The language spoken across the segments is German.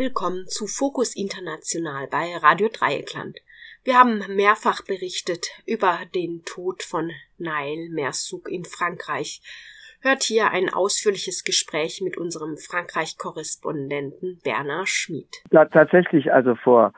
Willkommen zu Fokus International bei Radio Dreieckland. Wir haben mehrfach berichtet über den Tod von Nail Mersouk in Frankreich. Hört hier ein ausführliches Gespräch mit unserem Frankreich-Korrespondenten Bernhard Schmid. Tatsächlich, also vor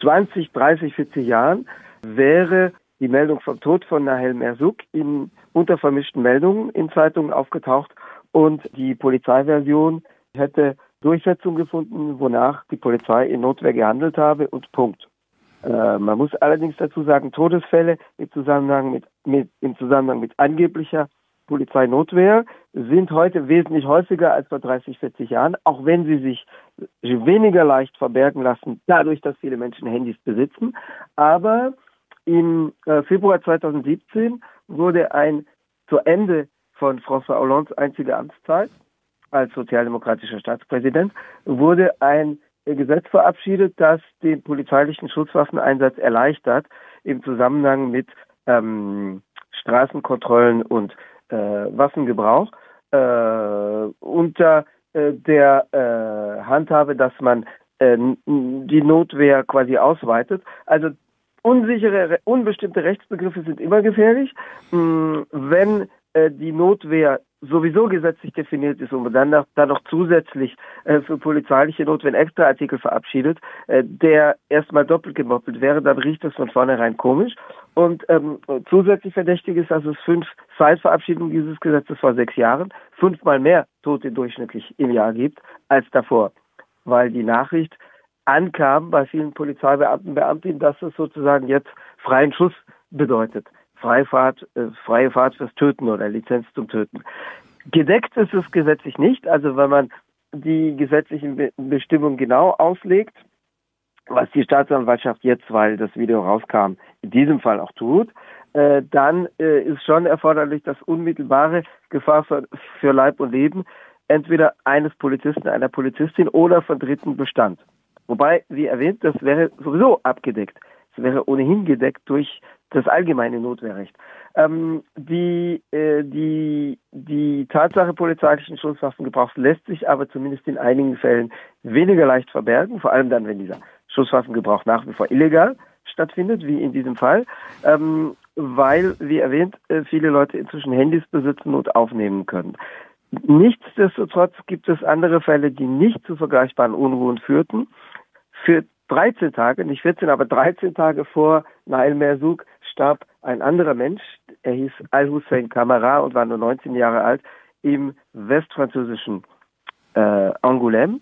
20, 30, 40 Jahren wäre die Meldung vom Tod von Nahel Merzouk in untervermischten Meldungen in Zeitungen aufgetaucht und die Polizeiversion hätte Durchsetzung gefunden, wonach die Polizei in Notwehr gehandelt habe und Punkt. Äh, man muss allerdings dazu sagen, Todesfälle im Zusammenhang mit, mit, im Zusammenhang mit angeblicher Polizeinotwehr sind heute wesentlich häufiger als vor 30, 40 Jahren, auch wenn sie sich weniger leicht verbergen lassen, dadurch, dass viele Menschen Handys besitzen. Aber im äh, Februar 2017 wurde ein zu Ende von François Hollandes einziger Amtszeit als sozialdemokratischer Staatspräsident, wurde ein Gesetz verabschiedet, das den polizeilichen Schutzwaffeneinsatz erleichtert im Zusammenhang mit ähm, Straßenkontrollen und äh, Waffengebrauch äh, unter äh, der äh, Handhabe, dass man äh, die Notwehr quasi ausweitet. Also unsichere, unbestimmte Rechtsbegriffe sind immer gefährlich. Mm, wenn äh, die Notwehr sowieso gesetzlich definiert ist und dann noch, dann noch zusätzlich äh, für polizeiliche Notwehr extra Artikel verabschiedet, äh, der erstmal doppelt gemoppelt wäre, dann riecht das von vornherein komisch. Und ähm, zusätzlich verdächtig ist, dass es fünf seit Verabschiedung dieses Gesetzes vor sechs Jahren fünfmal mehr Tote durchschnittlich im Jahr gibt als davor, weil die Nachricht ankam bei vielen Polizeibeamten, Beamtinnen, dass es sozusagen jetzt freien Schuss bedeutet. Freifahrt, äh, freie Fahrt fürs Töten oder Lizenz zum Töten. Gedeckt ist es gesetzlich nicht, also wenn man die gesetzlichen Be Bestimmungen genau auslegt, was die Staatsanwaltschaft jetzt, weil das Video rauskam, in diesem Fall auch tut, äh, dann äh, ist schon erforderlich, dass unmittelbare Gefahr für, für Leib und Leben entweder eines Polizisten, einer Polizistin oder von Dritten bestand. Wobei, wie erwähnt, das wäre sowieso abgedeckt. Es wäre ohnehin gedeckt durch das allgemeine Notwehrrecht. Ähm, die, äh, die, die Tatsache polizeilichen Schusswaffengebrauchs lässt sich aber zumindest in einigen Fällen weniger leicht verbergen, vor allem dann, wenn dieser Schusswaffengebrauch nach wie vor illegal stattfindet, wie in diesem Fall, ähm, weil, wie erwähnt, äh, viele Leute inzwischen Handys besitzen und aufnehmen können. Nichtsdestotrotz gibt es andere Fälle, die nicht zu vergleichbaren Unruhen führten. Für 13 Tage, nicht 14, aber 13 Tage vor Nail Merzouk starb ein anderer Mensch, er hieß Al-Hussein Kamara und war nur 19 Jahre alt, im westfranzösischen äh, Angoulême.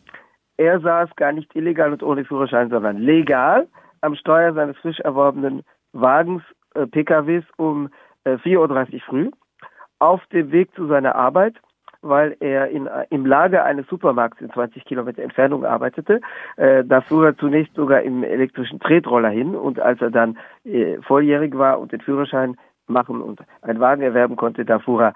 Er saß gar nicht illegal und ohne Führerschein, sondern legal am Steuer seines frisch erworbenen Wagens, äh, PKWs um äh, 4.30 Uhr früh auf dem Weg zu seiner Arbeit weil er in, im Lager eines Supermarkts in 20 Kilometer Entfernung arbeitete. Äh, da fuhr er zunächst sogar im elektrischen Tretroller hin und als er dann äh, volljährig war und den Führerschein machen und einen Wagen erwerben konnte, da fuhr er,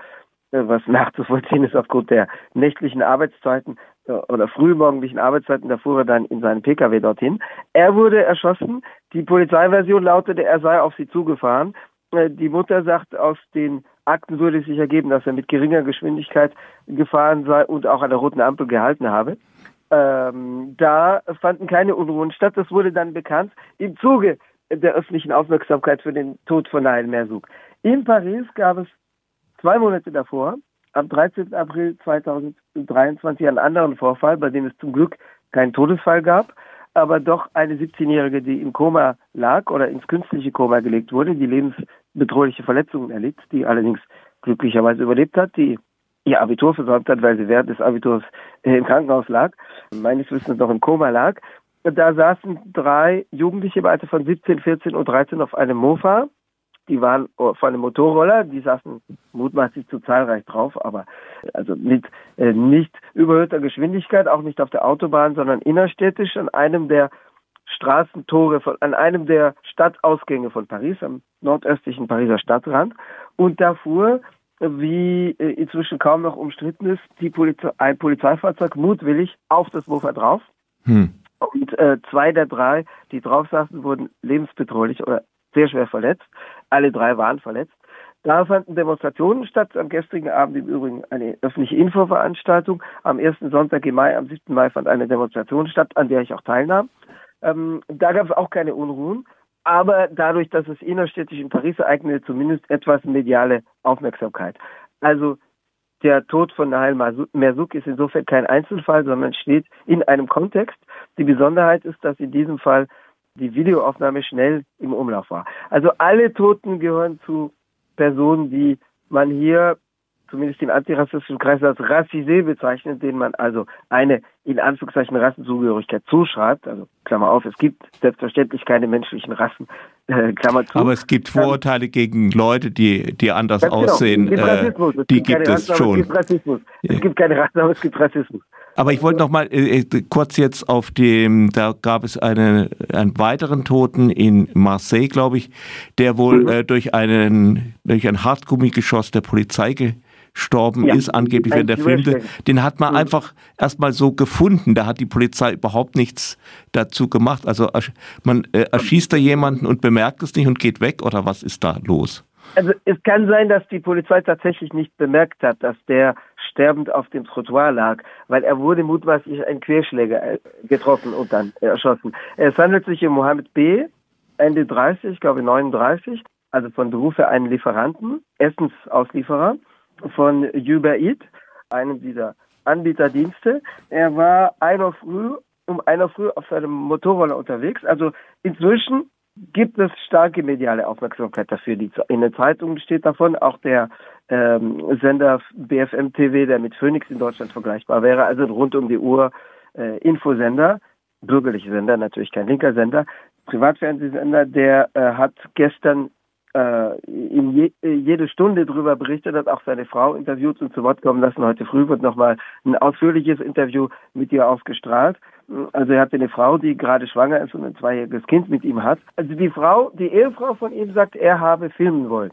äh, was nachzuvollziehen ist aufgrund der nächtlichen Arbeitszeiten äh, oder frühmorgendlichen Arbeitszeiten, da fuhr er dann in seinen Pkw dorthin. Er wurde erschossen. Die Polizeiversion lautete, er sei auf sie zugefahren. Äh, die Mutter sagt, aus den Akten würde sich ergeben, dass er mit geringer Geschwindigkeit gefahren sei und auch an der roten Ampel gehalten habe. Ähm, da fanden keine Unruhen statt. Das wurde dann bekannt im Zuge der öffentlichen Aufmerksamkeit für den Tod von Nail Merzouk. In Paris gab es zwei Monate davor, am 13. April 2023, einen anderen Vorfall, bei dem es zum Glück keinen Todesfall gab aber doch eine 17-Jährige, die im Koma lag oder ins künstliche Koma gelegt wurde, die lebensbedrohliche Verletzungen erlitt, die allerdings glücklicherweise überlebt hat, die ihr Abitur versäumt hat, weil sie während des Abiturs im Krankenhaus lag, meines Wissens noch im Koma lag. Da saßen drei Jugendliche im Alter von 17, 14 und 13 auf einem Mofa die waren von einem Motorroller, die saßen mutmaßlich zu zahlreich drauf, aber also mit äh, nicht überhöhter Geschwindigkeit, auch nicht auf der Autobahn, sondern innerstädtisch an einem der Straßentore von, an einem der Stadtausgänge von Paris, am nordöstlichen Pariser Stadtrand. Und da fuhr, wie äh, inzwischen kaum noch umstritten ist, die Polizei, ein Polizeifahrzeug mutwillig auf das Mofa drauf. Hm. Und äh, zwei der drei, die drauf saßen, wurden lebensbedrohlich oder sehr schwer verletzt. Alle drei waren verletzt. Da fanden Demonstrationen statt. Am gestrigen Abend im Übrigen eine öffentliche Infoveranstaltung. Am ersten Sonntag im Mai, am 7. Mai fand eine Demonstration statt, an der ich auch teilnahm. Ähm, da gab es auch keine Unruhen. Aber dadurch, dass es innerstädtisch in Paris ereignete, zumindest etwas mediale Aufmerksamkeit. Also der Tod von Nahel Merzouk ist insofern kein Einzelfall, sondern steht in einem Kontext. Die Besonderheit ist, dass in diesem Fall die Videoaufnahme schnell im Umlauf war. Also alle Toten gehören zu Personen, die man hier zumindest den antirassistischen Kreis als Rassisé bezeichnet, den man also eine in Anführungszeichen Rassenzugehörigkeit zuschreibt. Also Klammer auf, es gibt selbstverständlich keine menschlichen Rassen, äh, Klammer zu. Aber es gibt Vorurteile ähm, gegen Leute, die, die anders genau. aussehen. Genau. Es gibt Rassismus. Es die gibt, es Rassen, schon. Es gibt Rassismus. Ja. Es gibt keine Rassen, aber es gibt Rassismus. Aber ich wollte noch mal äh, äh, kurz jetzt auf dem, da gab es eine, einen weiteren Toten in Marseille, glaube ich, der wohl mhm. äh, durch einen durch ein Hartgummigeschoss der Polizei gestorben ja, ist, angeblich während der Film. Den hat man einfach erstmal so gefunden. Da hat die Polizei überhaupt nichts dazu gemacht. Also man äh, erschießt da jemanden und bemerkt es nicht und geht weg oder was ist da los? Also es kann sein, dass die Polizei tatsächlich nicht bemerkt hat, dass der sterbend auf dem Trottoir lag, weil er wurde mutmaßlich ein Querschläger äh, getroffen und dann erschossen. Es handelt sich um Mohammed B., Ende 30, ich glaube 39, also von Berufe einen Lieferanten, Essensauslieferer von Uber Eat, einem dieser Anbieterdienste. Er war einer früh, um einer früh auf seinem Motorroller unterwegs. Also inzwischen gibt es starke mediale Aufmerksamkeit dafür. In den Zeitungen steht davon, auch der ähm, Sender BFM TV, der mit Phoenix in Deutschland vergleichbar wäre, also rund um die Uhr äh, Infosender, bürgerliche Sender, natürlich kein linker Sender, Privatfernsehsender, der äh, hat gestern äh, in je, äh, jede Stunde darüber berichtet, hat auch seine Frau interviewt und zu Wort kommen lassen. Heute früh wird nochmal ein ausführliches Interview mit ihr ausgestrahlt. Also er hatte eine Frau, die gerade schwanger ist und ein zweijähriges Kind mit ihm hat. Also die Frau, die Ehefrau von ihm sagt, er habe filmen wollen.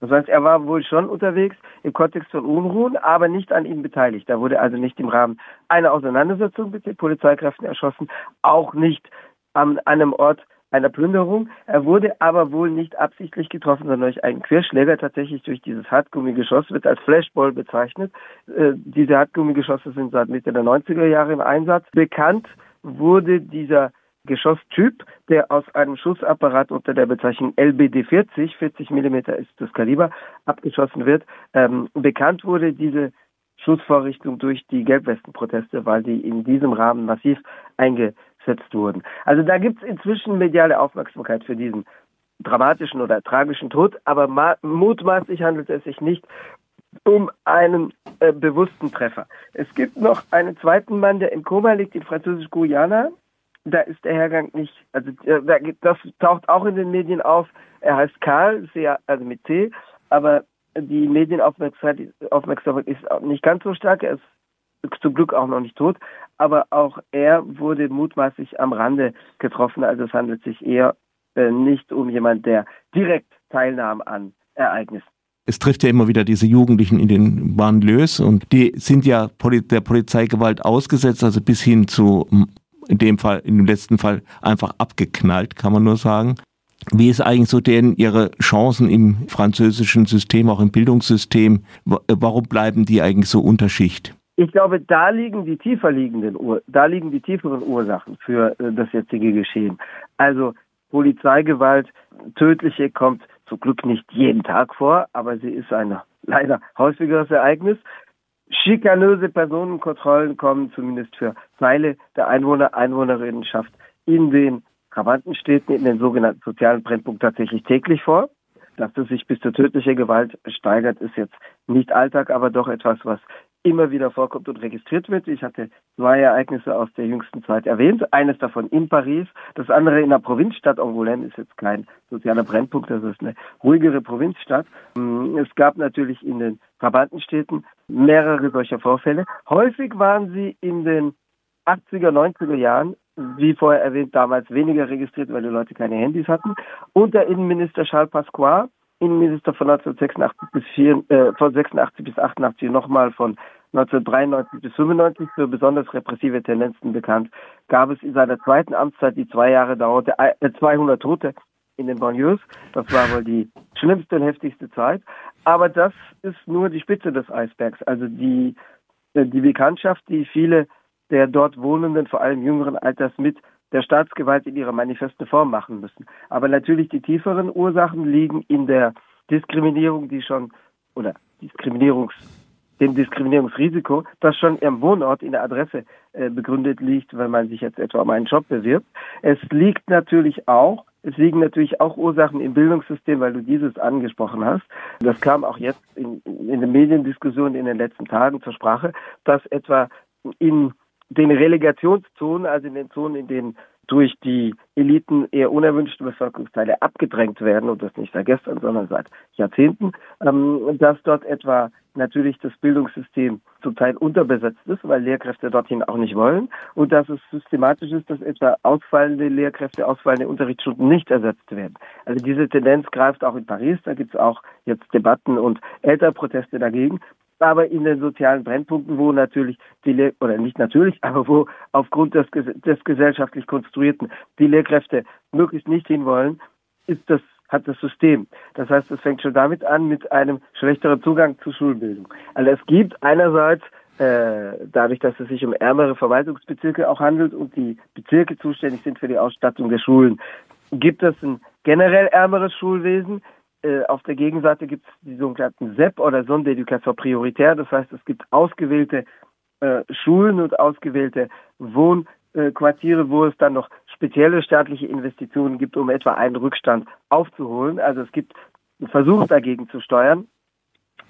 Das heißt, er war wohl schon unterwegs im Kontext von Unruhen, aber nicht an ihm beteiligt. Da wurde also nicht im Rahmen einer Auseinandersetzung mit den Polizeikräften erschossen, auch nicht an einem Ort einer Plünderung. Er wurde aber wohl nicht absichtlich getroffen, sondern durch einen Querschläger tatsächlich durch dieses Hartgummigeschoss, wird als Flashball bezeichnet. Äh, diese Hartgummigeschosse sind seit Mitte der 90er Jahre im Einsatz. Bekannt wurde dieser Geschosstyp, der aus einem Schussapparat unter der Bezeichnung LBD 40, 40 Millimeter ist das Kaliber, abgeschossen wird. Ähm, bekannt wurde diese Schussvorrichtung durch die Gelbwestenproteste, weil die in diesem Rahmen massiv eingesetzt wurden. Also da gibt es inzwischen mediale Aufmerksamkeit für diesen dramatischen oder tragischen Tod, aber mutmaßlich handelt es sich nicht um einen äh, bewussten Treffer. Es gibt noch einen zweiten Mann, der in Koma liegt, in Französisch-Guyana. Da ist der Hergang nicht, also äh, das taucht auch in den Medien auf. Er heißt Karl, also mit C, aber die Medienaufmerksamkeit ist nicht ganz so stark. Er ist zum Glück auch noch nicht tot, aber auch er wurde mutmaßlich am Rande getroffen. Also es handelt sich eher äh, nicht um jemand, der direkt teilnahm an Ereignissen. Es trifft ja immer wieder diese Jugendlichen in den Banlieues und die sind ja der Polizeigewalt ausgesetzt, also bis hin zu, in dem Fall, in dem letzten Fall einfach abgeknallt, kann man nur sagen. Wie ist eigentlich so denn Ihre Chancen im französischen System, auch im Bildungssystem? Warum bleiben die eigentlich so Unterschicht? Ich glaube, da liegen die tiefer liegenden, da liegen die tieferen Ursachen für äh, das jetzige Geschehen. Also Polizeigewalt, tödliche kommt zum Glück nicht jeden Tag vor, aber sie ist ein leider häufigeres Ereignis. Schikanöse Personenkontrollen kommen zumindest für Teile der Einwohner, Einwohnerinnenschaft in den Trabantenstädten in den sogenannten sozialen Brennpunkten tatsächlich täglich vor. Dass es sich bis zur tödlichen Gewalt steigert, ist jetzt nicht Alltag, aber doch etwas, was immer wieder vorkommt und registriert wird. Ich hatte zwei Ereignisse aus der jüngsten Zeit erwähnt. Eines davon in Paris, das andere in der Provinzstadt Angoulême ist jetzt kein sozialer Brennpunkt, das ist eine ruhigere Provinzstadt. Es gab natürlich in den Trabantenstädten mehrere solcher Vorfälle. Häufig waren sie in den 80er, 90er Jahren wie vorher erwähnt, damals weniger registriert, weil die Leute keine Handys hatten. Und der Innenminister Charles Pasqua, Innenminister von 1986 bis, 4, äh, von 86 bis 88, nochmal von 1993 bis 95 für besonders repressive Tendenzen bekannt, gab es in seiner zweiten Amtszeit, die zwei Jahre dauerte, 200 äh, Tote in den Banlieues. Das war wohl die schlimmste und heftigste Zeit. Aber das ist nur die Spitze des Eisbergs. Also die, äh, die Bekanntschaft, die viele der dort Wohnenden, vor allem jüngeren Alters, mit der Staatsgewalt in ihrer manifesten Form machen müssen. Aber natürlich die tieferen Ursachen liegen in der Diskriminierung, die schon, oder Diskriminierungs, dem Diskriminierungsrisiko, das schon im Wohnort in der Adresse äh, begründet liegt, wenn man sich jetzt etwa um einen Job bewirbt. Es liegt natürlich auch es liegen natürlich auch Ursachen im Bildungssystem, weil du dieses angesprochen hast. Das kam auch jetzt in, in den Mediendiskussionen in den letzten Tagen zur Sprache, dass etwa in den Relegationszonen, also in den Zonen, in denen durch die Eliten eher unerwünschte Bevölkerungsteile abgedrängt werden, und das nicht seit gestern, sondern seit Jahrzehnten, ähm, dass dort etwa natürlich das Bildungssystem zum Teil unterbesetzt ist, weil Lehrkräfte dorthin auch nicht wollen, und dass es systematisch ist, dass etwa ausfallende Lehrkräfte, ausfallende Unterrichtsstunden nicht ersetzt werden. Also diese Tendenz greift auch in Paris, da gibt es auch jetzt Debatten und Elternproteste dagegen aber in den sozialen Brennpunkten, wo natürlich die Lehr oder nicht natürlich, aber wo aufgrund des, des gesellschaftlich Konstruierten die Lehrkräfte möglichst nicht hinwollen, ist das hat das System. Das heißt, es fängt schon damit an mit einem schlechteren Zugang zur Schulbildung. Also es gibt einerseits äh, dadurch, dass es sich um ärmere Verwaltungsbezirke auch handelt und die Bezirke zuständig sind für die Ausstattung der Schulen, gibt es ein generell ärmeres Schulwesen, äh, auf der Gegenseite gibt es die sogenannten SEP oder Sonderedukation prioritär. Das heißt, es gibt ausgewählte äh, Schulen und ausgewählte Wohnquartiere, wo es dann noch spezielle staatliche Investitionen gibt, um etwa einen Rückstand aufzuholen. Also es gibt einen Versuch dagegen zu steuern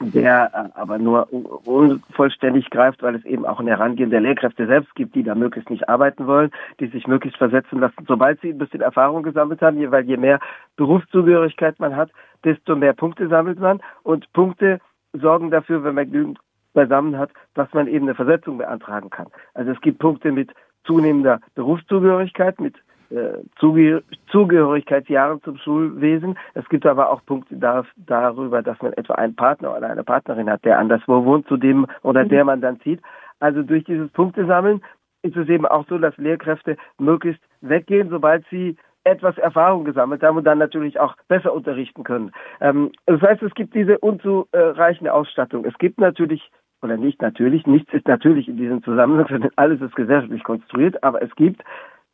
der äh, aber nur unvollständig greift, weil es eben auch ein Herangehen der Lehrkräfte selbst gibt, die da möglichst nicht arbeiten wollen, die sich möglichst versetzen lassen, sobald sie ein bisschen Erfahrung gesammelt haben, weil je mehr Berufszugehörigkeit man hat, desto mehr Punkte sammelt man und Punkte sorgen dafür, wenn man genügend beisammen hat, dass man eben eine Versetzung beantragen kann. Also es gibt Punkte mit zunehmender Berufszugehörigkeit, mit äh, Zuge Zugehörigkeitsjahren zum Schulwesen. Es gibt aber auch Punkte da, darüber, dass man etwa einen Partner oder eine Partnerin hat, der anderswo wohnt, zu dem oder der man dann zieht. Also durch dieses Punktesammeln ist es eben auch so, dass Lehrkräfte möglichst weggehen, sobald sie etwas Erfahrung gesammelt haben und dann natürlich auch besser unterrichten können. Ähm, das heißt, es gibt diese unzureichende Ausstattung. Es gibt natürlich oder nicht natürlich, nichts ist natürlich in diesem Zusammenhang, sondern alles ist gesellschaftlich konstruiert, aber es gibt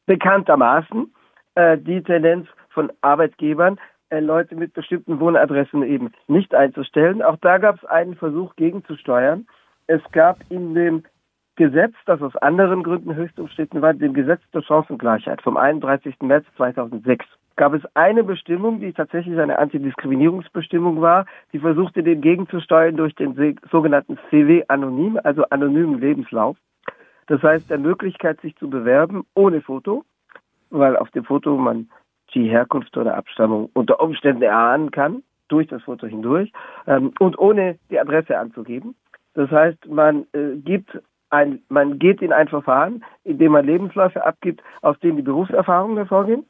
bekanntermaßen äh, die Tendenz von Arbeitgebern, äh, Leute mit bestimmten Wohnadressen eben nicht einzustellen. Auch da gab es einen Versuch gegenzusteuern. Es gab in dem Gesetz, das aus anderen Gründen höchst umstritten war, dem Gesetz zur Chancengleichheit vom 31. März 2006, gab es eine Bestimmung, die tatsächlich eine Antidiskriminierungsbestimmung war, die versuchte, dem gegenzusteuern durch den sogenannten CW-Anonym, also anonymen Lebenslauf. Das heißt, der Möglichkeit, sich zu bewerben ohne Foto, weil auf dem Foto man die Herkunft oder Abstammung unter Umständen erahnen kann, durch das Foto hindurch, ähm, und ohne die Adresse anzugeben. Das heißt, man äh, gibt ein, man geht in ein Verfahren, in dem man Lebensläufe abgibt, aus denen die Berufserfahrungen hervorgehen,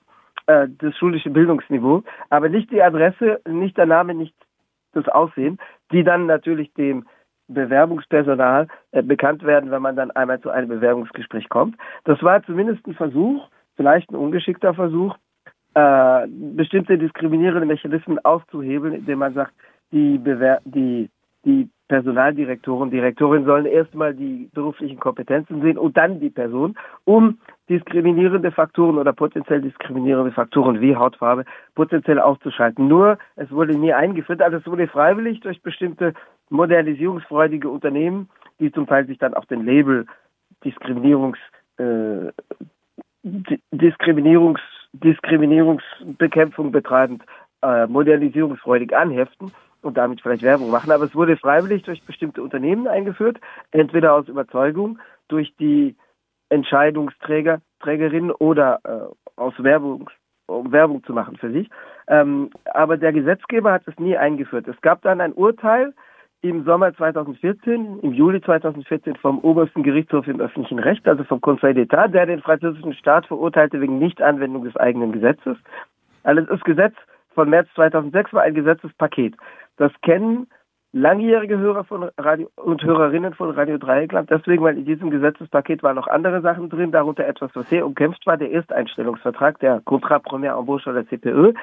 äh, das schulische Bildungsniveau, aber nicht die Adresse, nicht der Name, nicht das Aussehen, die dann natürlich dem Bewerbungspersonal äh, bekannt werden, wenn man dann einmal zu einem Bewerbungsgespräch kommt. Das war zumindest ein Versuch, vielleicht ein ungeschickter Versuch, äh, bestimmte diskriminierende Mechanismen auszuhebeln, indem man sagt, die, Bewer die, die Personaldirektoren, Direktorin sollen erstmal die beruflichen Kompetenzen sehen und dann die Person, um diskriminierende Faktoren oder potenziell diskriminierende Faktoren wie Hautfarbe potenziell auszuschalten. Nur, es wurde nie eingeführt, also es wurde freiwillig durch bestimmte modernisierungsfreudige Unternehmen, die zum Teil sich dann auch den Label Diskriminierungs, äh, Diskriminierungs, Diskriminierungsbekämpfung betreibend, äh, modernisierungsfreudig anheften und damit vielleicht Werbung machen. Aber es wurde freiwillig durch bestimmte Unternehmen eingeführt, entweder aus Überzeugung durch die Entscheidungsträger, Trägerinnen oder äh, aus Werbung, um Werbung zu machen für sich. Ähm, aber der Gesetzgeber hat es nie eingeführt. Es gab dann ein Urteil im Sommer 2014, im Juli 2014 vom obersten Gerichtshof im öffentlichen Recht, also vom Conseil d'État, der den französischen Staat verurteilte wegen Nichtanwendung des eigenen Gesetzes. Also das Gesetz von März 2006 war ein Gesetzespaket. Das kennen langjährige Hörer von Radio und Hörerinnen von Radio Dreieckland, deswegen, weil in diesem Gesetzespaket waren noch andere Sachen drin, darunter etwas, was sehr umkämpft war, der Ersteinstellungsvertrag, der Contrat Première Embauche oder CPE.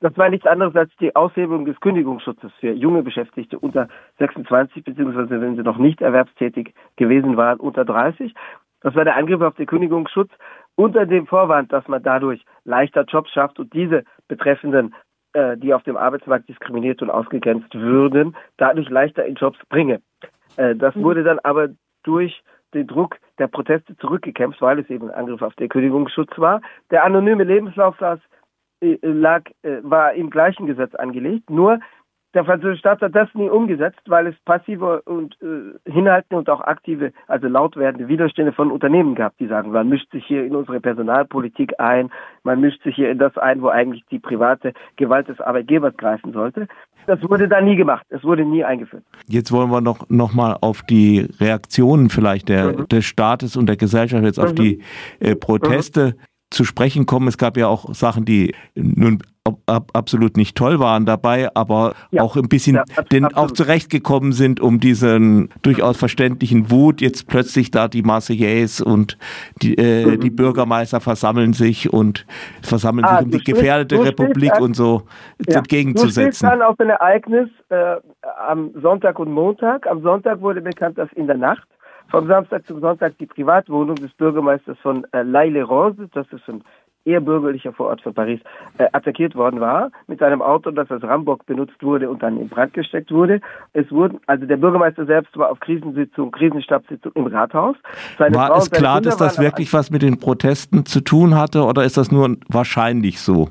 Das war nichts anderes als die Aushebelung des Kündigungsschutzes für junge Beschäftigte unter 26, beziehungsweise wenn sie noch nicht erwerbstätig gewesen waren, unter 30. Das war der Angriff auf den Kündigungsschutz unter dem Vorwand, dass man dadurch leichter Jobs schafft und diese Betreffenden, äh, die auf dem Arbeitsmarkt diskriminiert und ausgegrenzt würden, dadurch leichter in Jobs bringe. Äh, das mhm. wurde dann aber durch den Druck der Proteste zurückgekämpft, weil es eben ein Angriff auf den Kündigungsschutz war. Der anonyme Lebenslauf saß, äh, lag, äh, war im gleichen Gesetz angelegt, nur der französische Staat hat das nie umgesetzt, weil es passive und äh, hinhaltende und auch aktive, also laut werdende Widerstände von Unternehmen gab, die sagen, man mischt sich hier in unsere Personalpolitik ein, man mischt sich hier in das ein, wo eigentlich die private Gewalt des Arbeitgebers greifen sollte. Das wurde da nie gemacht, es wurde nie eingeführt. Jetzt wollen wir noch, noch mal auf die Reaktionen vielleicht der, mhm. des Staates und der Gesellschaft jetzt mhm. auf die äh, Proteste mhm zu sprechen kommen. Es gab ja auch Sachen, die nun ab, absolut nicht toll waren dabei, aber ja, auch ein bisschen ja, den auch zurechtgekommen sind, um diesen durchaus verständlichen Wut. Jetzt plötzlich da die Marseillaise und die, äh, mhm. die Bürgermeister versammeln sich und versammeln ah, sich, um die gefährdete Republik an, und so ja, entgegenzusetzen. Du dann auf ein Ereignis äh, am Sonntag und Montag. Am Sonntag wurde bekannt, dass in der Nacht vom Samstag zum Sonntag die Privatwohnung des Bürgermeisters von äh, L'Aille-les-Roses, das ist ein eher bürgerlicher Vorort von Paris, äh, attackiert worden war mit seinem Auto, das als Rambock benutzt wurde und dann in Brand gesteckt wurde. Es wurden, also der Bürgermeister selbst war auf Krisensitzung, Krisenstabssitzung im Rathaus. Seine war Frau es klar, dass das wirklich was mit den Protesten zu tun hatte oder ist das nur wahrscheinlich so?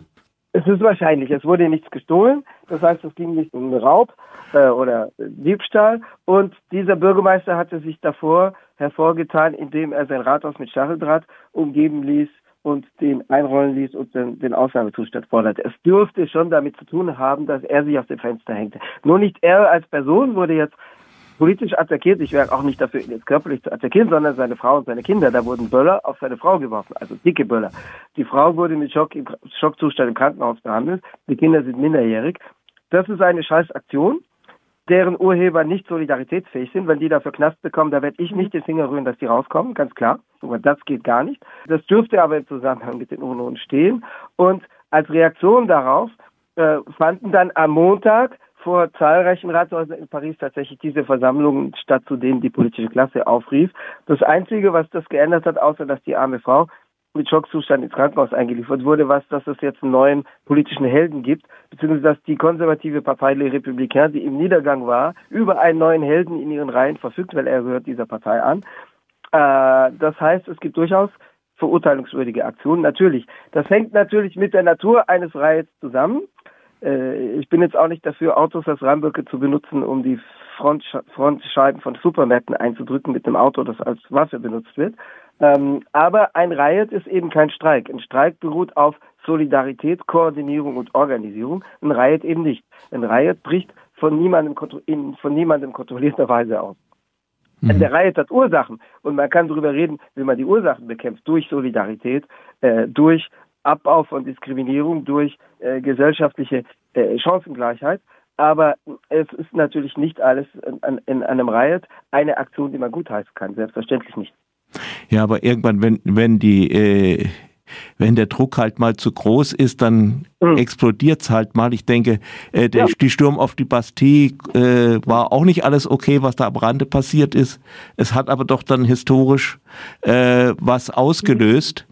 Es ist wahrscheinlich. Es wurde nichts gestohlen. Das heißt, es ging nicht um Raub äh, oder Diebstahl. Und dieser Bürgermeister hatte sich davor hervorgetan, indem er sein Rathaus mit Stacheldraht umgeben ließ und den einrollen ließ und den, den Ausnahmezustand forderte. Es dürfte schon damit zu tun haben, dass er sich aus dem Fenster hängte. Nur nicht er als Person wurde jetzt politisch attackiert. Ich wäre auch nicht dafür, ihn jetzt körperlich zu attackieren, sondern seine Frau und seine Kinder. Da wurden Böller auf seine Frau geworfen, also dicke Böller. Die Frau wurde mit Schock im Schockzustand im Krankenhaus behandelt. Die Kinder sind minderjährig. Das ist eine scheiß Aktion deren Urheber nicht solidaritätsfähig sind, wenn die dafür Knast bekommen, da werde ich nicht den Finger rühren, dass die rauskommen, ganz klar. Das geht gar nicht. Das dürfte aber im Zusammenhang mit den Unruhen stehen. Und als Reaktion darauf äh, fanden dann am Montag vor zahlreichen Ratshäusern in Paris tatsächlich diese Versammlungen statt, zu denen die politische Klasse aufrief. Das Einzige, was das geändert hat, außer dass die arme Frau mit Schockzustand ins Krankenhaus eingeliefert wurde, was, dass es jetzt einen neuen politischen Helden gibt, beziehungsweise dass die konservative Partei Les Républicains, die im Niedergang war, über einen neuen Helden in ihren Reihen verfügt, weil er gehört dieser Partei an. Äh, das heißt, es gibt durchaus verurteilungswürdige Aktionen. Natürlich, das hängt natürlich mit der Natur eines Riots zusammen. Äh, ich bin jetzt auch nicht dafür, Autos als Ramböcke zu benutzen, um die Frontscheiben von Supermärkten einzudrücken mit einem Auto, das als Waffe benutzt wird. Ähm, aber ein Riot ist eben kein Streik. Ein Streik beruht auf Solidarität, Koordinierung und Organisierung. Ein Riot eben nicht. Ein Riot bricht von niemandem, in, von niemandem kontrollierter Weise aus. Mhm. Der Riot hat Ursachen und man kann darüber reden, wie man die Ursachen bekämpft, durch Solidarität, äh, durch Abbau von Diskriminierung, durch äh, gesellschaftliche äh, Chancengleichheit. Aber es ist natürlich nicht alles in, in einem Riot eine Aktion, die man gutheißen kann. Selbstverständlich nicht. Ja, aber irgendwann, wenn, wenn die, äh, wenn der Druck halt mal zu groß ist, dann mhm. explodiert es halt mal. Ich denke, äh, der, ja. die Sturm auf die Bastille äh, war auch nicht alles okay, was da am Rande passiert ist. Es hat aber doch dann historisch äh, was ausgelöst.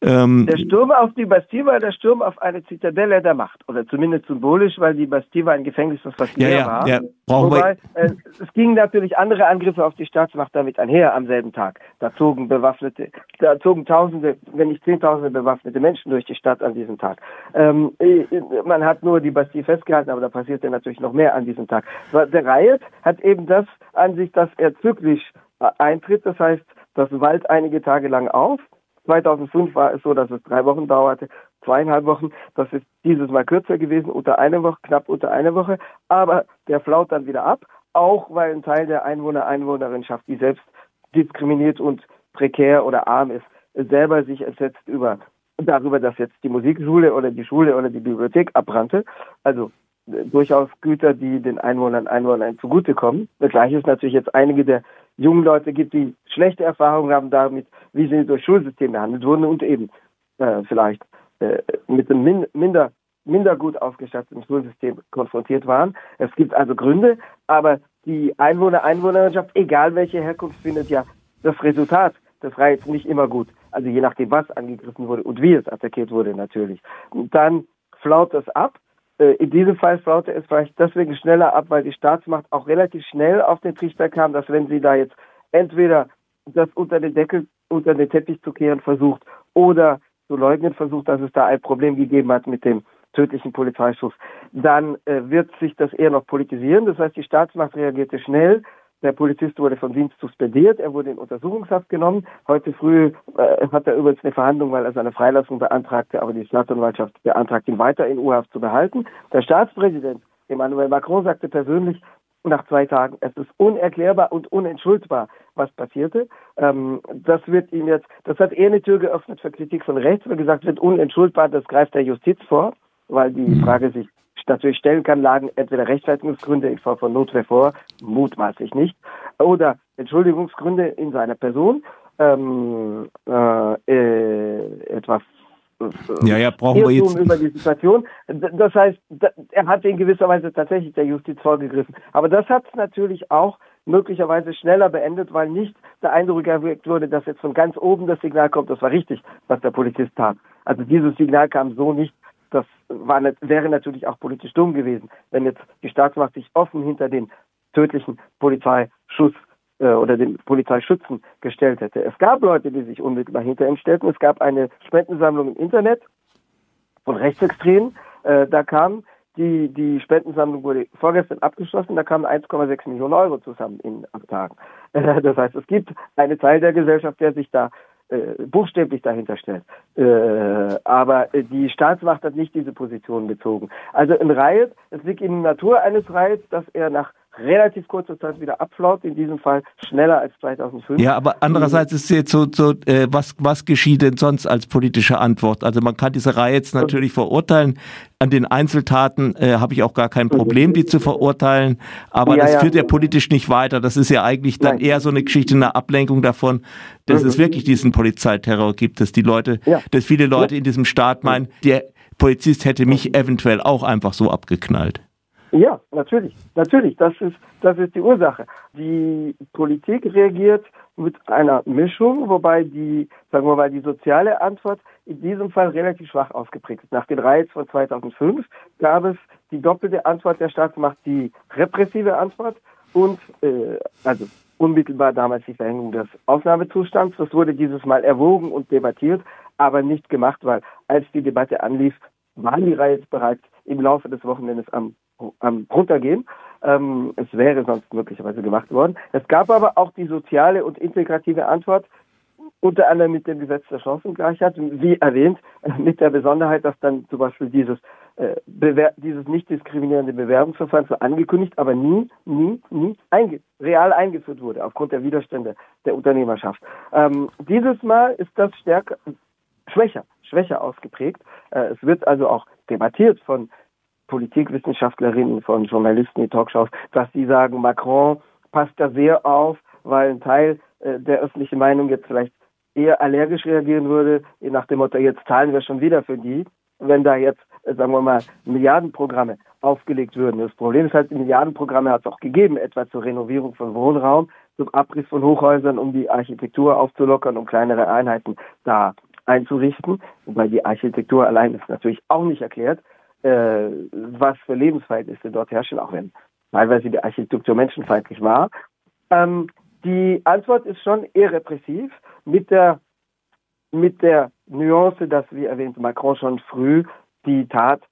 Ähm, der Sturm auf die Bastille war der Sturm auf eine Zitadelle der Macht. Oder zumindest symbolisch, weil die Bastille war ein Gefängnis, das fast leer ja, war. Ja, Wobei, äh, es gingen natürlich andere Angriffe auf die Staatsmacht damit einher am selben Tag. Da zogen bewaffnete, da zogen Tausende, wenn nicht Zehntausende bewaffnete Menschen durch die Stadt an diesem Tag. Ähm, äh, man hat nur die Bastille festgehalten, aber da passierte natürlich noch mehr an diesem Tag. Der Riot hat eben das an sich, dass er zyklisch äh, eintritt. Das heißt, das Wald einige Tage lang auf 2005 war es so, dass es drei Wochen dauerte, zweieinhalb Wochen. Das ist dieses Mal kürzer gewesen, unter einer Woche, knapp unter einer Woche. Aber der flaut dann wieder ab, auch weil ein Teil der Einwohner, Einwohnerinschaft, die selbst diskriminiert und prekär oder arm ist, selber sich entsetzt über darüber, dass jetzt die Musikschule oder die Schule oder die Bibliothek abbrannte. Also äh, durchaus Güter, die den Einwohnern Einwohnern zugutekommen. Gleich ist natürlich jetzt einige der jungen Leute gibt, die schlechte Erfahrungen haben damit, wie sie durch Schulsystem behandelt wurden und eben äh, vielleicht äh, mit einem min minder minder gut ausgestatteten Schulsystem konfrontiert waren. Es gibt also Gründe, aber die Einwohner, Einwohnerschaft, egal welche Herkunft, findet ja das Resultat des Riots nicht immer gut. Also je nachdem, was angegriffen wurde und wie es attackiert wurde natürlich. Und dann flaut es ab. Äh, in diesem Fall flaute es vielleicht deswegen schneller ab, weil die Staatsmacht auch relativ schnell auf den Trichter kam, dass wenn sie da jetzt entweder das unter den Deckel, unter den Teppich zu kehren versucht oder zu leugnen versucht, dass es da ein Problem gegeben hat mit dem tödlichen Polizeischuss, dann äh, wird sich das eher noch politisieren. Das heißt, die Staatsmacht reagierte schnell. Der Polizist wurde vom Dienst suspendiert, er wurde in Untersuchungshaft genommen. Heute früh äh, hat er übrigens eine Verhandlung, weil er seine Freilassung beantragte, aber die Staatsanwaltschaft beantragt, ihn weiter in U-Haft zu behalten. Der Staatspräsident Emmanuel Macron sagte persönlich, nach zwei Tagen. Es ist unerklärbar und unentschuldbar, was passierte. Ähm, das wird ihm jetzt, das hat eher eine Tür geöffnet für Kritik von rechts, weil gesagt wird, unentschuldbar, das greift der Justiz vor, weil die mhm. Frage sich natürlich stellen kann, lagen entweder Rechtfertigungsgründe in Form von Notwehr vor, mutmaßlich nicht, oder Entschuldigungsgründe in seiner Person, ähm, äh, äh, etwas ja, ja, brauchen wir jetzt. über die Situation. Das heißt, er hat in gewisser Weise tatsächlich der Justiz vorgegriffen. Aber das hat es natürlich auch möglicherweise schneller beendet, weil nicht der Eindruck erweckt wurde, dass jetzt von ganz oben das Signal kommt, das war richtig, was der Polizist tat. Also dieses Signal kam so nicht. Das war, wäre natürlich auch politisch dumm gewesen, wenn jetzt die Staatsmacht sich offen hinter den tödlichen Polizeischuss äh, oder den Polizeischützen gestellt hätte. Es gab Leute, die sich unmittelbar hinter ihm stellten. Es gab eine Spendensammlung im Internet von Rechtsextremen. Äh, da kam die, die Spendensammlung wurde vorgestern abgeschlossen, da kamen 1,6 Millionen Euro zusammen in acht Tagen. Das heißt, es gibt einen Teil der Gesellschaft, der sich da äh, buchstäblich dahinter stellt. Äh, aber die Staatsmacht hat nicht diese Position bezogen. Also ein Riot, es liegt in der Natur eines Riots, dass er nach relativ kurzer Zeit wieder abflaut, in diesem Fall schneller als 2005. Ja, aber andererseits ist jetzt so, so äh, was, was geschieht denn sonst als politische Antwort? Also man kann diese Reihe jetzt natürlich verurteilen. An den Einzeltaten äh, habe ich auch gar kein Problem, die zu verurteilen, aber ja, das ja. führt ja politisch nicht weiter. Das ist ja eigentlich dann Nein. eher so eine Geschichte, eine Ablenkung davon, dass mhm. es wirklich diesen Polizeiterror gibt, dass die Leute, ja. dass viele Leute in diesem Staat meinen, der Polizist hätte mich eventuell auch einfach so abgeknallt. Ja, natürlich, natürlich. Das ist, das ist die Ursache. Die Politik reagiert mit einer Mischung, wobei die, sagen wir mal, die soziale Antwort in diesem Fall relativ schwach ausgeprägt ist. Nach den Reiz von 2005 gab es die doppelte Antwort der Staatsmacht, die repressive Antwort und, äh, also unmittelbar damals die Verhängung des Ausnahmezustands. Das wurde dieses Mal erwogen und debattiert, aber nicht gemacht, weil als die Debatte anlief, waren die Reihe bereits im Laufe des Wochenendes am am runtergehen. Ähm, es wäre sonst möglicherweise gemacht worden. Es gab aber auch die soziale und integrative Antwort, unter anderem mit dem Gesetz der Chancengleichheit, wie erwähnt, mit der Besonderheit, dass dann zum Beispiel dieses, äh, dieses nicht diskriminierende Bewerbungsverfahren zwar angekündigt, aber nie, nie, nie einge real eingeführt wurde, aufgrund der Widerstände der Unternehmerschaft. Ähm, dieses Mal ist das stärker, schwächer, schwächer ausgeprägt. Äh, es wird also auch debattiert von Politikwissenschaftlerinnen, von Journalisten in Talkshows, dass sie sagen, Macron passt da sehr auf, weil ein Teil äh, der öffentlichen Meinung jetzt vielleicht eher allergisch reagieren würde, nach dem Motto, jetzt zahlen wir schon wieder für die, wenn da jetzt, äh, sagen wir mal, Milliardenprogramme aufgelegt würden. Das Problem ist halt, Milliardenprogramme hat es auch gegeben, etwa zur Renovierung von Wohnraum, zum Abriss von Hochhäusern, um die Architektur aufzulockern, um kleinere Einheiten da einzurichten. Wobei die Architektur allein ist natürlich auch nicht erklärt äh, was für Lebensverhältnisse dort herrschen, auch wenn teilweise die Architektur menschenfeindlich war. Ähm, die Antwort ist schon eher repressiv mit der, mit der Nuance, dass, wie erwähnt, Macron schon früh die Tat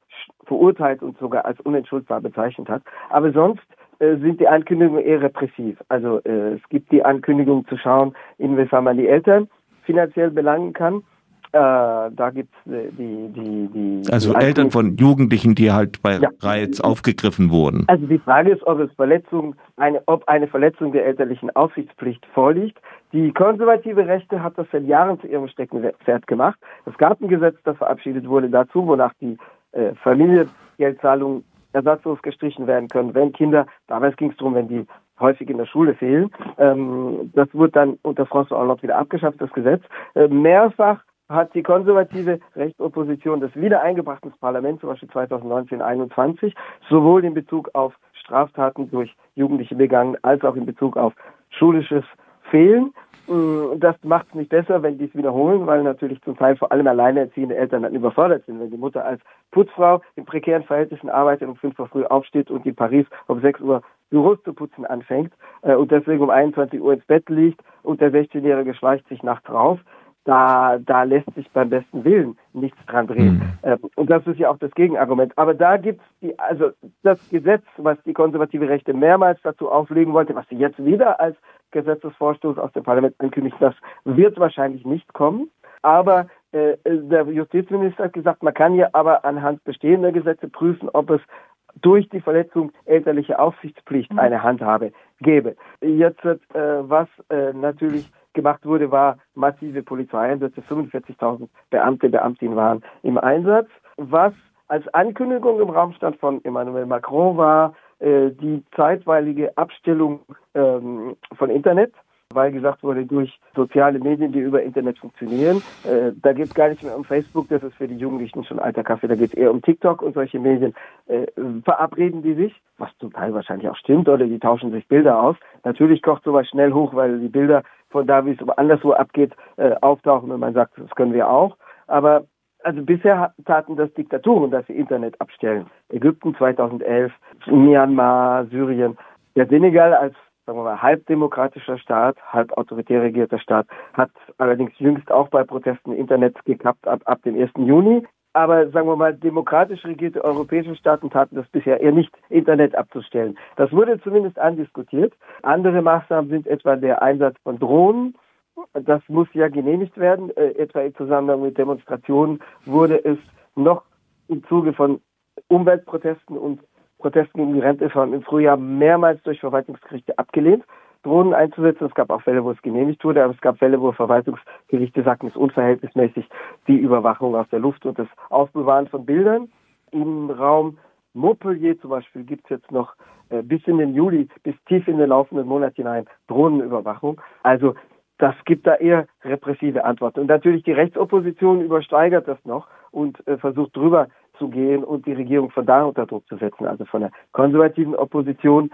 verurteilt und sogar als unentschuldbar bezeichnet hat. Aber sonst äh, sind die Ankündigungen eher repressiv. Also äh, es gibt die Ankündigung zu schauen, inwiefern man die Eltern finanziell belangen kann. Äh, da gibt es äh, die, die, die. Also die Eltern von Jugendlichen, die halt bei ja. Riots aufgegriffen wurden. Also die Frage ist, ob es Verletzung, eine, ob eine Verletzung der elterlichen Aufsichtspflicht vorliegt. Die konservative Rechte hat das seit Jahren zu ihrem Steckenpferd gemacht. Es gab ein Gesetz, das verabschiedet wurde dazu, wonach die äh, Familiengeldzahlungen ersatzlos gestrichen werden können, wenn Kinder, damals ging es darum, wenn die häufig in der Schule fehlen. Ähm, das wurde dann unter François Hollande wieder abgeschafft, das Gesetz. Äh, mehrfach hat die konservative Rechtsopposition das Wiedereingebracht ins Parlament, zum Beispiel 2019, 2021, sowohl in Bezug auf Straftaten durch Jugendliche begangen, als auch in Bezug auf schulisches Fehlen. Mm, das macht es nicht besser, wenn die es wiederholen, weil natürlich zum Teil vor allem alleinerziehende Eltern dann überfordert sind. Wenn die Mutter als Putzfrau in prekären Verhältnissen arbeitet, um 5 Uhr früh aufsteht und in Paris um 6 Uhr Büros zu putzen anfängt äh, und deswegen um 21 Uhr ins Bett liegt und der 16-Jährige schleicht sich nachts raus, da, da lässt sich beim besten Willen nichts dran drehen. Mhm. Ähm, und das ist ja auch das Gegenargument. Aber da gibt's die, also das Gesetz, was die konservative Rechte mehrmals dazu auflegen wollte, was sie jetzt wieder als Gesetzesvorstoß aus dem Parlament ankündigt, das wird wahrscheinlich nicht kommen. Aber äh, der Justizminister hat gesagt, man kann ja aber anhand bestehender Gesetze prüfen, ob es durch die Verletzung elterlicher Aufsichtspflicht mhm. eine Handhabe gäbe. Jetzt, äh, was äh, natürlich gemacht wurde, war massive Polizeieinsätze. 45.000 Beamte, Beamtinnen waren im Einsatz. Was als Ankündigung im Raum stand von Emmanuel Macron war äh, die zeitweilige Abstellung ähm, von Internet weil gesagt wurde, durch soziale Medien, die über Internet funktionieren. Äh, da geht es gar nicht mehr um Facebook, das ist für die Jugendlichen schon alter Kaffee, da geht es eher um TikTok und solche Medien. Äh, verabreden die sich, was zum Teil wahrscheinlich auch stimmt, oder die tauschen sich Bilder aus. Natürlich kocht sowas schnell hoch, weil die Bilder von da, wie es anderswo abgeht, äh, auftauchen und man sagt, das können wir auch. Aber also bisher taten das Diktaturen, dass sie Internet abstellen. Ägypten 2011, Myanmar, Syrien. Der Senegal als sagen wir mal, halbdemokratischer Staat, halb autoritär regierter Staat, hat allerdings jüngst auch bei Protesten Internet gekappt ab, ab dem 1. Juni. Aber sagen wir mal, demokratisch regierte europäische Staaten taten das bisher eher nicht, Internet abzustellen. Das wurde zumindest andiskutiert. Andere Maßnahmen sind etwa der Einsatz von Drohnen. Das muss ja genehmigt werden. Äh, etwa im Zusammenhang mit Demonstrationen wurde es noch im Zuge von Umweltprotesten und Protesten gegen die Rentereform im Frühjahr mehrmals durch Verwaltungsgerichte abgelehnt, Drohnen einzusetzen. Es gab auch Fälle, wo es genehmigt wurde, aber es gab Fälle, wo Verwaltungsgerichte sagten, es ist unverhältnismäßig die Überwachung aus der Luft und das Aufbewahren von Bildern. Im Raum Montpellier zum Beispiel gibt es jetzt noch äh, bis in den Juli, bis tief in den laufenden Monat hinein Drohnenüberwachung. Also das gibt da eher repressive Antworten. Und natürlich die Rechtsopposition übersteigert das noch und äh, versucht drüber zu gehen und die Regierung von da unter Druck zu setzen, also von der konservativen Opposition.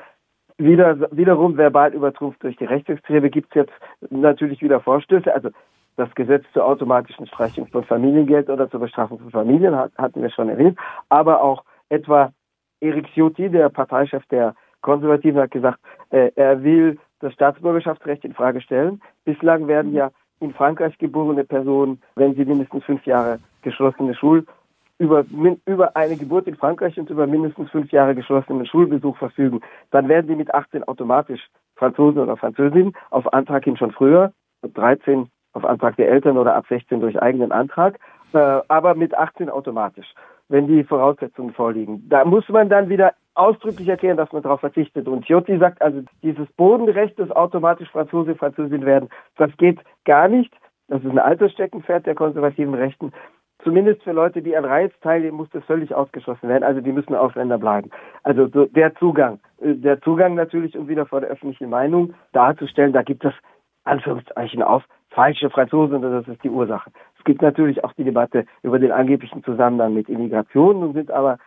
Wieder, wiederum verbal übertrumpft durch die Rechtsextreme gibt es jetzt natürlich wieder Vorstöße. Also das Gesetz zur automatischen Streichung von Familiengeld oder zur Bestrafung von Familien hatten wir schon erwähnt, aber auch etwa Erik Ciotti, der Parteichef der Konservativen, hat gesagt, äh, er will das Staatsbürgerschaftsrecht in Frage stellen. Bislang werden ja in Frankreich geborene Personen, wenn sie mindestens fünf Jahre geschlossene Schul über, über eine Geburt in Frankreich und über mindestens fünf Jahre geschlossenen Schulbesuch verfügen, dann werden sie mit 18 automatisch Franzosen oder Französin, auf Antrag hin schon früher, 13 auf Antrag der Eltern oder ab 16 durch eigenen Antrag, äh, aber mit 18 automatisch, wenn die Voraussetzungen vorliegen. Da muss man dann wieder ausdrücklich erklären, dass man darauf verzichtet. Und Ciotti sagt also, dieses Bodenrecht des automatisch Franzose, Französin werden, das geht gar nicht. Das ist ein altes Steckenpferd der konservativen Rechten zumindest für Leute, die an Reiz teilnehmen, muss das völlig ausgeschlossen werden. Also die müssen Ausländer bleiben. Also so der Zugang. Äh, der Zugang natürlich, um wieder vor der öffentlichen Meinung darzustellen, da gibt es Anführungszeichen auf falsche Franzosen das ist die Ursache. Es gibt natürlich auch die Debatte über den angeblichen Zusammenhang mit Immigration. Nun sind aber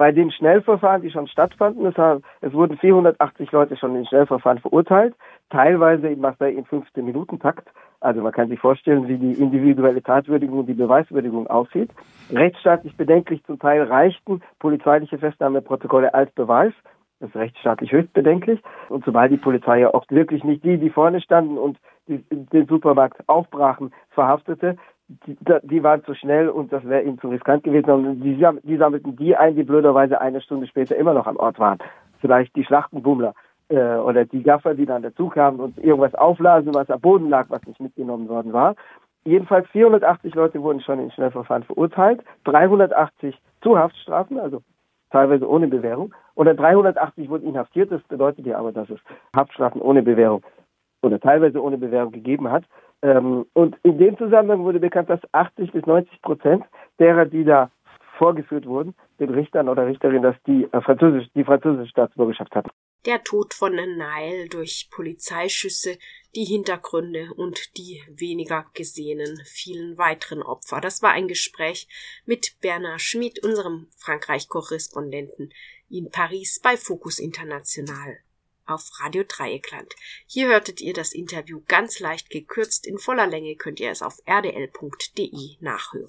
bei den Schnellverfahren, die schon stattfanden, es, haben, es wurden 480 Leute schon in Schnellverfahren verurteilt, teilweise in Marseille in 15 Minuten Takt. Also man kann sich vorstellen, wie die individuelle Tatwürdigung die Beweiswürdigung aussieht. Rechtsstaatlich bedenklich zum Teil reichten polizeiliche Festnahmeprotokolle als Beweis. Das ist rechtsstaatlich höchst bedenklich. Und zumal die Polizei ja oft wirklich nicht die, die vorne standen und den Supermarkt aufbrachen, verhaftete, die, die waren zu schnell und das wäre ihnen zu riskant gewesen. Und die, die sammelten die ein, die blöderweise eine Stunde später immer noch am Ort waren. Vielleicht die Schlachtenbummler äh, oder die Gaffer, die dann dazu kamen und irgendwas auflasen, was am Boden lag, was nicht mitgenommen worden war. Jedenfalls 480 Leute wurden schon in Schnellverfahren verurteilt, 380 zu Haftstrafen, also teilweise ohne Bewährung, oder 380 wurden inhaftiert. Das bedeutet ja aber, dass es Haftstrafen ohne Bewährung oder teilweise ohne Bewährung gegeben hat. Ähm, und in dem Zusammenhang wurde bekannt, dass 80 bis 90 Prozent derer, die da vorgeführt wurden, den Richtern oder Richterinnen, dass die, äh, französisch, die französische Staatsbürgerschaft hatten. Der Tod von Nile durch Polizeischüsse, die Hintergründe und die weniger gesehenen vielen weiteren Opfer. Das war ein Gespräch mit Bernard Schmid, unserem Frankreich-Korrespondenten in Paris bei Focus International auf Radio Dreieckland. Hier hörtet ihr das Interview ganz leicht gekürzt. In voller Länge könnt ihr es auf rdl.de nachhören.